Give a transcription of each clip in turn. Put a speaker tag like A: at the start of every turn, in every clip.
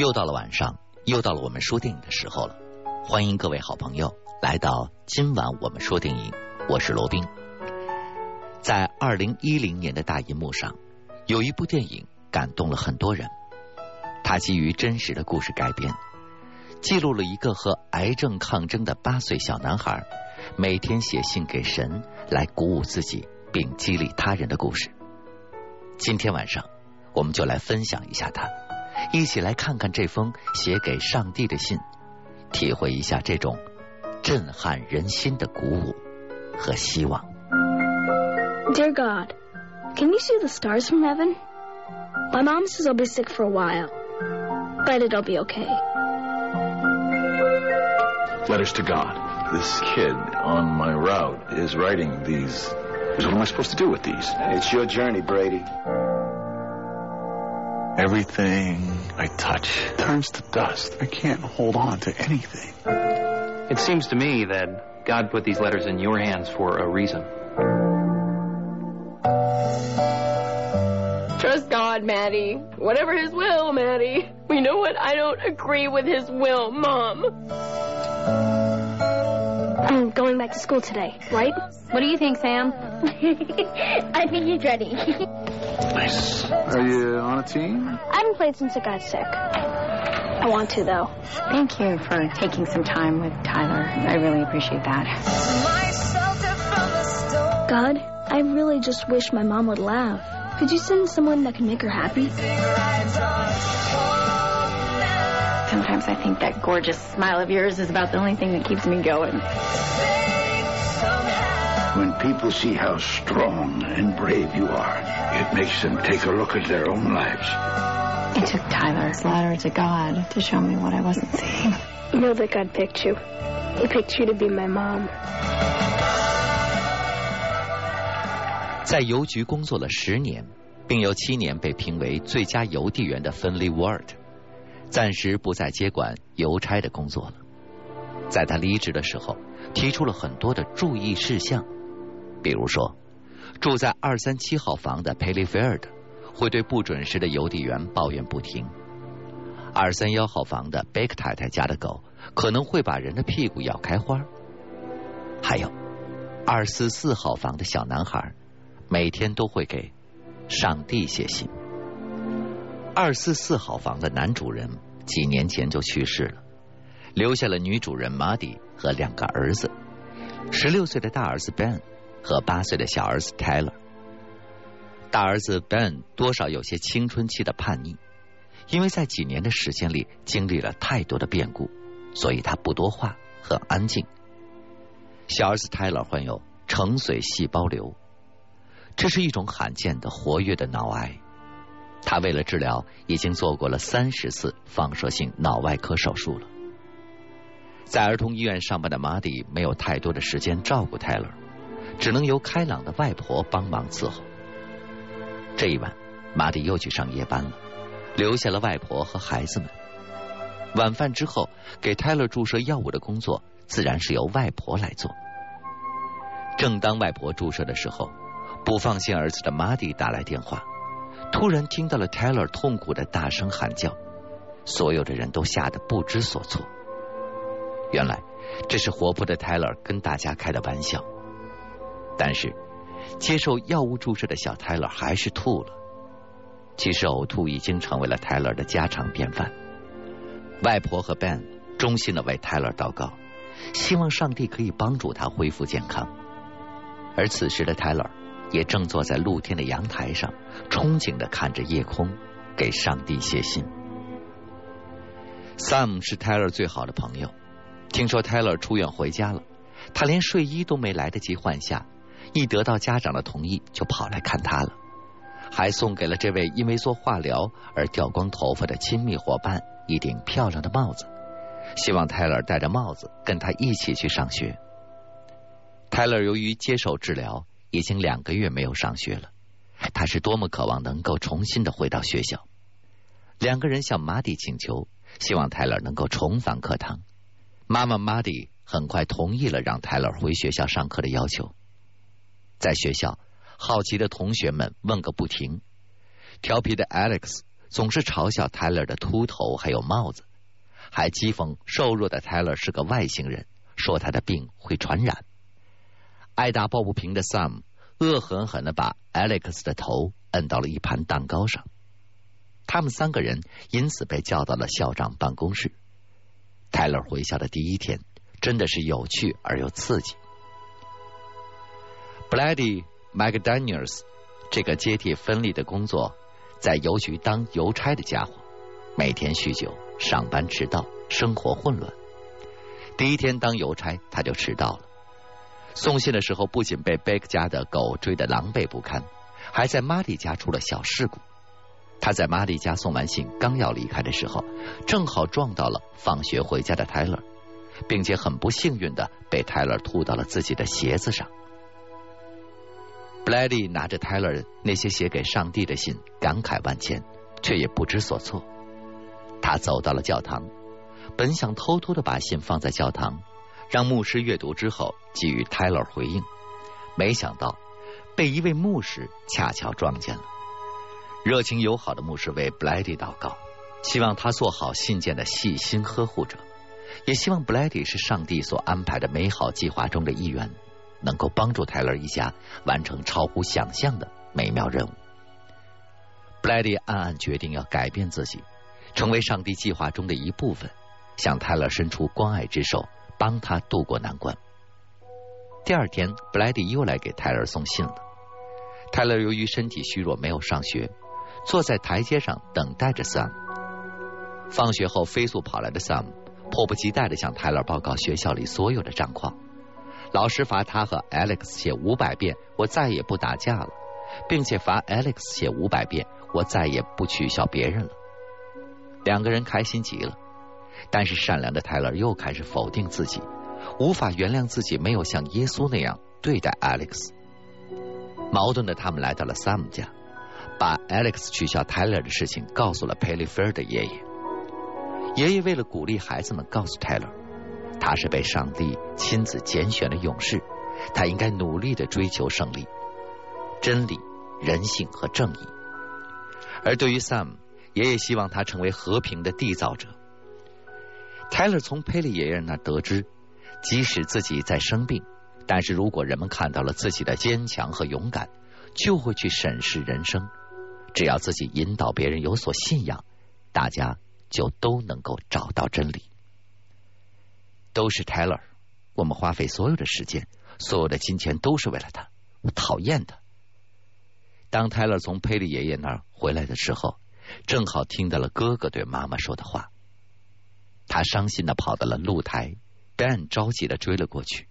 A: 又到了晚上，又到了我们说电影的时候了。欢迎各位好朋友来到今晚我们说电影，我是罗宾。在二零一零年的大银幕上，有一部电影感动了很多人。它基于真实的故事改编，记录了一个和癌症抗争的八岁小男孩，每天写信给神来鼓舞自己并激励他人的故事。今天晚上，我们就来分享一下它，一起来看看这封写给上帝的信，体会一下这种震撼人心的鼓舞和希望。
B: Dear God, can you see the stars from heaven? My mom says I'll be sick for a while, but it'll be okay.
C: Letters to God. This kid on my route is writing these. What am I supposed to do with these?
D: It's your journey, Brady.
C: Everything I touch turns to dust. I can't hold on to anything.
E: It seems to me that God put these letters in your hands for a reason.
F: Trust God, Maddie. Whatever His will, Maddie. We know what? I don't agree with His will, Mom.
B: I'm going back to school today, right?
G: What do you think, Sam?
B: I think he's ready.
C: Nice. Are you on a team?
B: I haven't played since I got sick. I want to, though.
G: Thank you for taking some time with Tyler. I really appreciate that.
B: God, I really just wish my mom would laugh. Could you send someone that can make her happy?
G: Sometimes I think that gorgeous smile of yours is about the only thing that keeps me going.
D: When people see how strong and brave you are, it makes them take a look at their own lives.
G: It took Tyler's letter to God to show me what I wasn't seeing.
B: You know that God picked you. He picked you to be my mom.
A: 在邮局工作了十年，并有七年被评为最佳邮递员的芬利·沃尔特， 暂时不再接管邮差的工作了。在他离职的时候，提出了很多的注意事项，比如说，住在二三七号房的佩利菲尔德会对不准时的邮递员抱怨不停；二三幺号房的贝克太太家的狗可能会把人的屁股咬开花；还有二四四号房的小男孩。每天都会给上帝写信。二四四号房的男主人几年前就去世了，留下了女主人玛蒂和两个儿子，十六岁的大儿子 Ben 和八岁的小儿子 Tyler。大儿子 Ben 多少有些青春期的叛逆，因为在几年的时间里经历了太多的变故，所以他不多话，很安静。小儿子 Tyler 患有成髓细胞瘤。这是一种罕见的活跃的脑癌，他为了治疗已经做过了三十次放射性脑外科手术了。在儿童医院上班的马蒂没有太多的时间照顾泰勒，只能由开朗的外婆帮忙伺候。这一晚，马蒂又去上夜班了，留下了外婆和孩子们。晚饭之后，给泰勒注射药物的工作自然是由外婆来做。正当外婆注射的时候，不放心儿子的马蒂打来电话，突然听到了 Taylor 痛苦的大声喊叫，所有的人都吓得不知所措。原来这是活泼的 Taylor 跟大家开的玩笑，但是接受药物注射的小 Taylor 还是吐了。其实呕吐已经成为了 Taylor 的家常便饭。外婆和 Ben 衷心的为 Taylor 祷告，希望上帝可以帮助他恢复健康。而此时的 Taylor。也正坐在露天的阳台上，憧憬的看着夜空，给上帝写信。Sam 是 Tyler 最好的朋友，听说 Tyler 出院回家了，他连睡衣都没来得及换下，一得到家长的同意就跑来看他了，还送给了这位因为做化疗而掉光头发的亲密伙伴一顶漂亮的帽子，希望 Tyler 戴着帽子跟他一起去上学。Tyler 由于接受治疗。已经两个月没有上学了，他是多么渴望能够重新的回到学校。两个人向马蒂请求，希望泰勒能够重返课堂。妈妈马蒂很快同意了让泰勒回学校上课的要求。在学校，好奇的同学们问个不停。调皮的 Alex 总是嘲笑泰勒的秃头还有帽子，还讥讽瘦弱的泰勒是个外星人，说他的病会传染。爱打抱不平的 Sam 恶狠狠的把 Alex 的头摁到了一盘蛋糕上。他们三个人因此被叫到了校长办公室。泰勒回校的第一天真的是有趣而又刺激。Blady McDaniels 这个接替芬利的工作，在邮局当邮差的家伙，每天酗酒，上班迟到，生活混乱。第一天当邮差，他就迟到了。送信的时候，不仅被贝克家的狗追得狼狈不堪，还在玛丽家出了小事故。他在玛丽家送完信，刚要离开的时候，正好撞到了放学回家的泰勒，并且很不幸运的被泰勒吐到了自己的鞋子上。布莱利拿着泰勒那些写给上帝的信，感慨万千，却也不知所措。他走到了教堂，本想偷偷的把信放在教堂，让牧师阅读之后给予泰勒回应，没想到被一位牧师恰巧撞见了。热情友好的牧师为布莱迪祷告，希望他做好信件的细心呵护者，也希望布莱迪是上帝所安排的美好计划中的一员，能够帮助泰勒一家完成超乎想象的美妙任务。布莱迪暗暗决定要改变自己，成为上帝计划中的一部分，向泰勒伸出关爱之手，帮他渡过难关。第二天，布莱迪又来给泰勒送信了。泰勒由于身体虚弱，没有上学。坐在台阶上等待着 Sam。放学后飞速跑来的 Sam 迫不及待的向泰勒报告学校里所有的战况。老师罚他和 Alex 写五百遍“我再也不打架了”，并且罚 Alex 写五百遍“我再也不取笑别人了”。两个人开心极了，但是善良的泰勒又开始否定自己，无法原谅自己没有像耶稣那样对待 Alex。矛盾的他们来到了 Sam 家。把 Alex 取笑 Tyler 的事情告诉了 p e l y f a r 的爷爷。爷爷为了鼓励孩子们，告诉 Tyler，他是被上帝亲自拣选的勇士，他应该努力的追求胜利、真理、人性和正义。而对于 Sam，爷爷希望他成为和平的缔造者。Tyler 从佩利爷爷那得知，即使自己在生病，但是如果人们看到了自己的坚强和勇敢，就会去审视人生。只要自己引导别人有所信仰，大家就都能够找到真理。都是 Taylor，我们花费所有的时间、所有的金钱都是为了他，我讨厌他。当泰勒从佩利爷爷那儿回来的时候，正好听到了哥哥对妈妈说的话。他伤心的跑到了露台，Ben 着急的追了过去。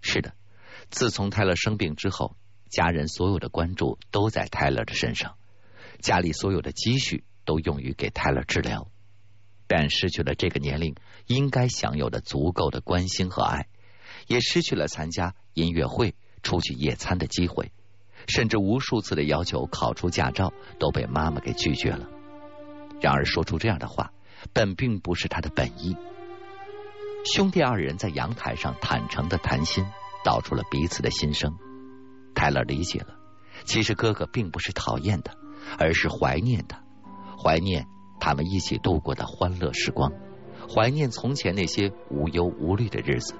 A: 是的，自从泰勒生病之后。家人所有的关注都在泰勒的身上，家里所有的积蓄都用于给泰勒治疗。Ben 失去了这个年龄应该享有的足够的关心和爱，也失去了参加音乐会、出去野餐的机会，甚至无数次的要求考出驾照都被妈妈给拒绝了。然而，说出这样的话，本并不是他的本意。兄弟二人在阳台上坦诚的谈心，道出了彼此的心声。泰勒理解了，其实哥哥并不是讨厌他，而是怀念他，怀念他们一起度过的欢乐时光，怀念从前那些无忧无虑的日子。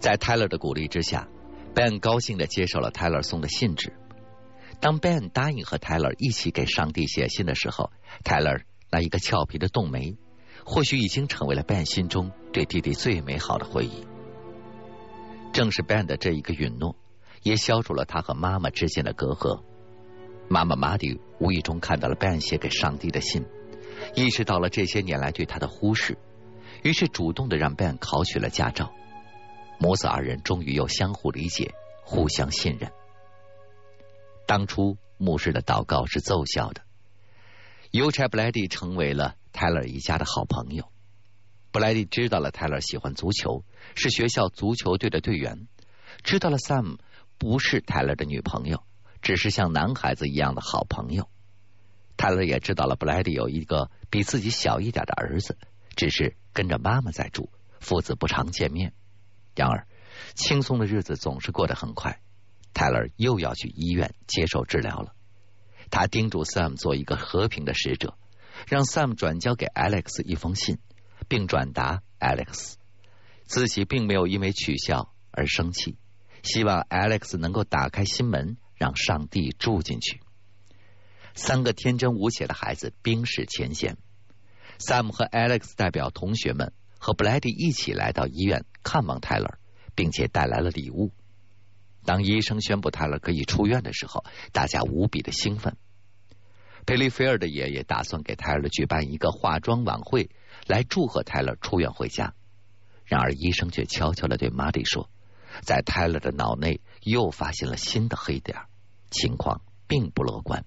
A: 在泰勒的鼓励之下，Ben 高兴的接受了泰勒送的信纸。当 Ben 答应和泰勒一起给上帝写信的时候，泰勒那一个俏皮的动眉，或许已经成为了 Ben 心中对弟弟最美好的回忆。正是 Ben 的这一个允诺。也消除了他和妈妈之间的隔阂。妈妈玛蒂无意中看到了 Ben 写给上帝的信，意识到了这些年来对他的忽视，于是主动的让 Ben 考取了驾照。母子二人终于又相互理解，互相信任。当初牧师的祷告是奏效的，邮差布莱迪成为了泰勒一家的好朋友。布莱迪知道了泰勒喜欢足球，是学校足球队的队员，知道了 Sam。不是泰勒的女朋友，只是像男孩子一样的好朋友。泰勒也知道了布莱迪有一个比自己小一点的儿子，只是跟着妈妈在住，父子不常见面。然而，轻松的日子总是过得很快。泰勒又要去医院接受治疗了。他叮嘱 Sam 做一个和平的使者，让 Sam 转交给 Alex 一封信，并转达 Alex 自己并没有因为取笑而生气，希望 Alex 能够打开心门，让上帝住进去。三个天真无邪的孩子冰释前嫌。Sam 和 Alex 代表同学们和 Blady 一起来到医院看望 Tyler，并且带来了礼物。当医生宣布泰勒可以出院的时候，大家无比的兴奋。佩利菲尔的爷爷打算给泰勒举办一个化妆晚会，来祝贺泰勒出院回家。然而，医生却悄悄的对玛丽说，在泰勒的脑内又发现了新的黑点，情况并不乐观。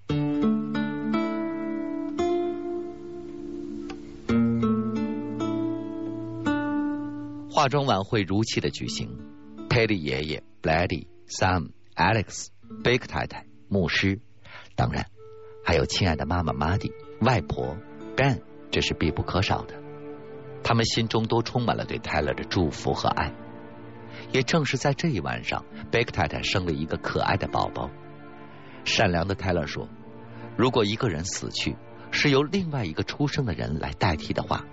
A: 化妆晚会如期的举行，佩利爷爷、布莱迪。Sam、Alex、贝克太太、牧师，当然还有亲爱的妈妈 Maddy、外婆 Ben，这是必不可少的。他们心中都充满了对泰勒的祝福和爱。也正是在这一晚上，贝克太太生了一个可爱的宝宝。善良的泰勒说：“如果一个人死去是由另外一个出生的人来代替的话，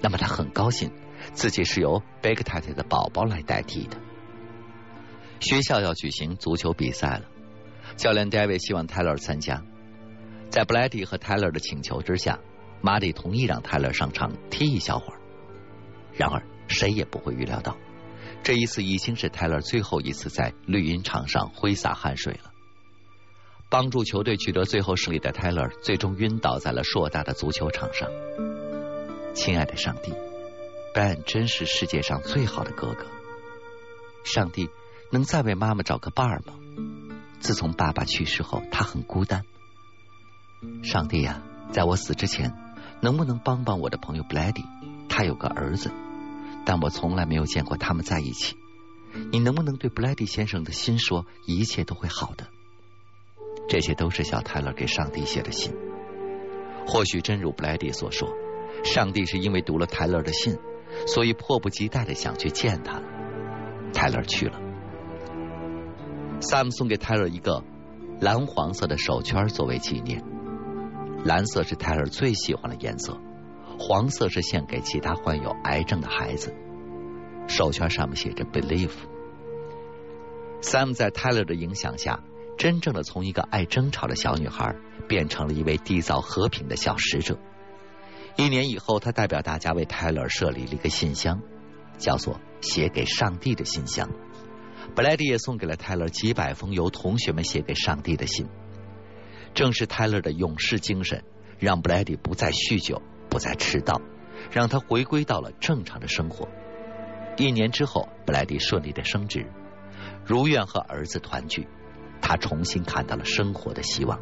A: 那么他很高兴自己是由贝克太太的宝宝来代替的。”学校要举行足球比赛了，教练 David 希望 Tyler 参加。在 Blady 和 Tyler 的请求之下，马蒂同意让 Tyler 上场踢一小会儿。然而，谁也不会预料到，这一次已经是 Tyler 最后一次在绿茵场上挥洒汗水了。帮助球队取得最后胜利的 Tyler 最终晕倒在了硕大的足球场上。亲爱的上帝，Ben 真是世界上最好的哥哥。上帝。能再为妈妈找个伴儿吗？自从爸爸去世后，他很孤单。上帝呀，在我死之前，能不能帮帮我的朋友布莱迪？他有个儿子，但我从来没有见过他们在一起。你能不能对布莱迪先生的心说，一切都会好的？这些都是小泰勒给上帝写的信。或许真如布莱迪所说，上帝是因为读了泰勒的信，所以迫不及待的想去见他。泰勒去了。Sam 送给 Tyler 一个蓝黄色的手圈作为纪念。蓝色是 Tyler 最喜欢的颜色，黄色是献给其他患有癌症的孩子。手圈上面写着 “Believe”。Sam 在 Tyler 的影响下，真正的从一个爱争吵的小女孩，变成了一位缔造和平的小使者。一年以后，他代表大家为 Tyler 设立了一个信箱，叫做“写给上帝的信箱”。布莱迪也送给了泰勒几百封由同学们写给上帝的信。正是泰勒的勇士精神，让布莱迪不再酗酒，不再迟到，让他回归到了正常的生活。一年之后，布莱迪顺利的升职，如愿和儿子团聚，他重新看到了生活的希望。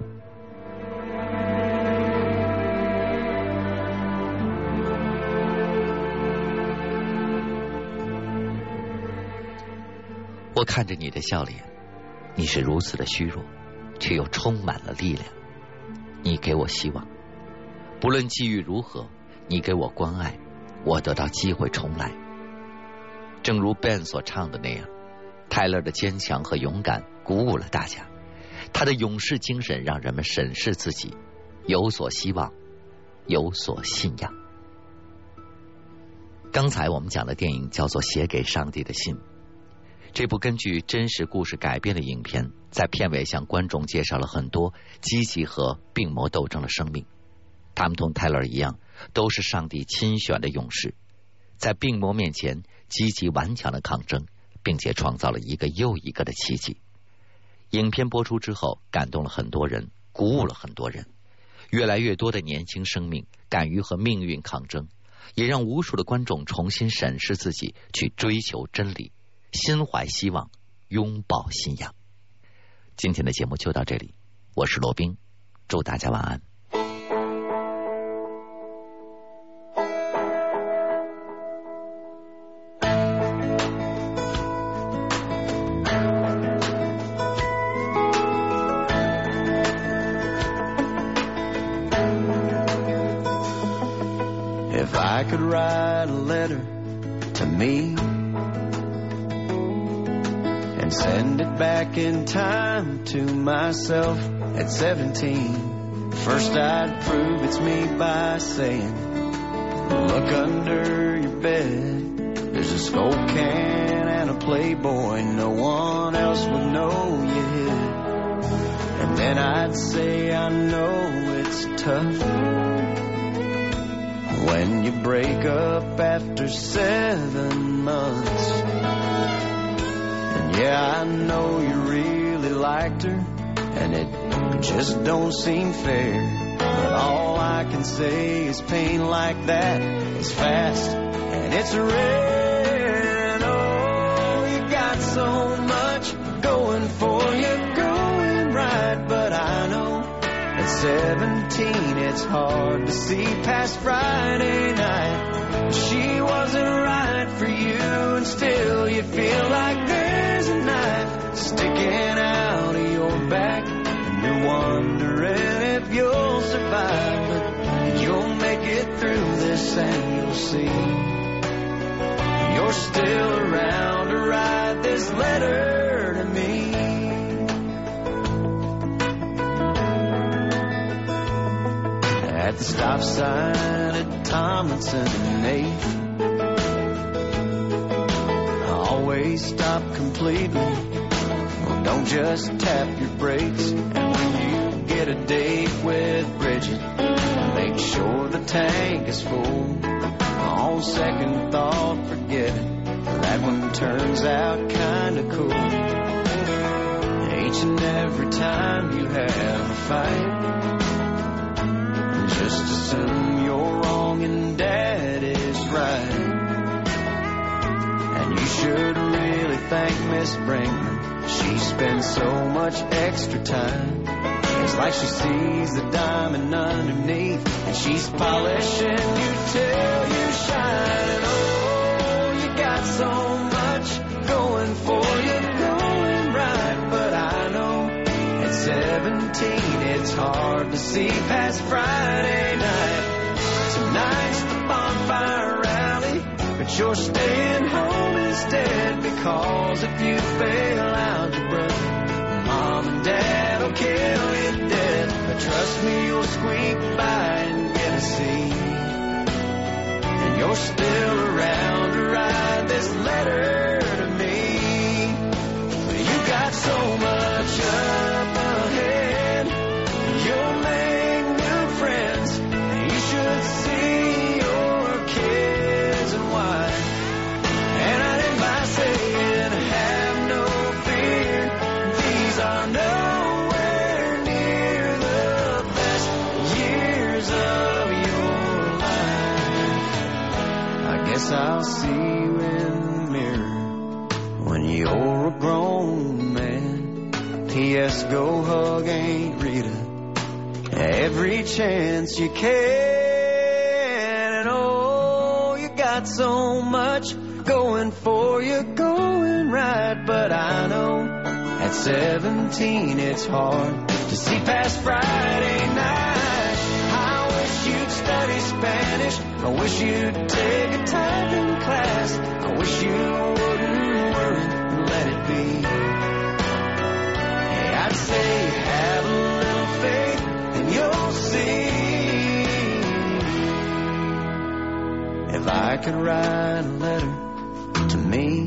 A: 我看着你的笑脸，你是如此的虚弱，却又充满了力量。你给我希望，不论际遇如何，你给我关爱，我得到机会重来。正如 Ben 所唱的那样，泰勒的坚强和勇敢鼓舞了大家，他的勇士精神让人们审视自己，有所希望，有所信仰。刚才我们讲的电影叫做《写给上帝的信》。这部根据真实故事改编的影片，在片尾向观众介绍了很多积极和病魔斗争的生命。他们同泰勒一样，都是上帝亲选的勇士，在病魔面前积极顽强的抗争，并且创造了一个又一个的奇迹。影片播出之后，感动了很多人，鼓舞了很多人。越来越多的年轻生命敢于和命运抗争，也让无数的观众重新审视自己，去追求真理。心怀希望，拥抱信仰。今天的节目就到这里，我是罗宾，祝大家晚安。
H: Myself at 17. First I'd prove it's me by saying, look under your bed. There's a skull can and a Playboy. No one else would know you hid. And then I'd say, I know it's tough. When you break up after seven months. And yeah, I know you really liked her. And it just don't seem fair. But all I can say is pain like that is fast and it's rare. And oh, you got so much going for you, going right. But I know at 17 it's hard to see past Friday night. She wasn't right for you, and still you feel like there's a knife sticking out this and you'll see. You're still around to write this letter to me. At the stop sign at Tomlinson and 8th. I always stop completely. Well, don't just tap your brakes. And when you get a date with Bridget, tank is full. On second thought, forget it. That one turns out kinda cool. Each and every time you have a fight, just assume you're wrong and dad is right. And you should really thank Miss Brinkman. She spends so much extra time. It's like she sees the diamond underneath, and she's polishing you till you shine. And oh, you got so much going for you, going right. But I know at 17 it's hard to see past Friday night. Tonight's the bonfire rally, but you're staying home instead because if you fail algebra, mom and dad will kill. But trust me, you'll squeak by and get a C. And you're still around to write this letter to me. You got so much I'll see you in the mirror when you're a grown man. P.S. Go hug Aunt Rita every chance you can. And oh, you got so much going for you, going right. But I know at 17 it's hard to see past Friday night. I wish you'd study Spanish. I wish you'd take a typing class. I wish you wouldn't worry and let it be. Hey, I'd say have a little faith and you'll see. If I could write a letter to me.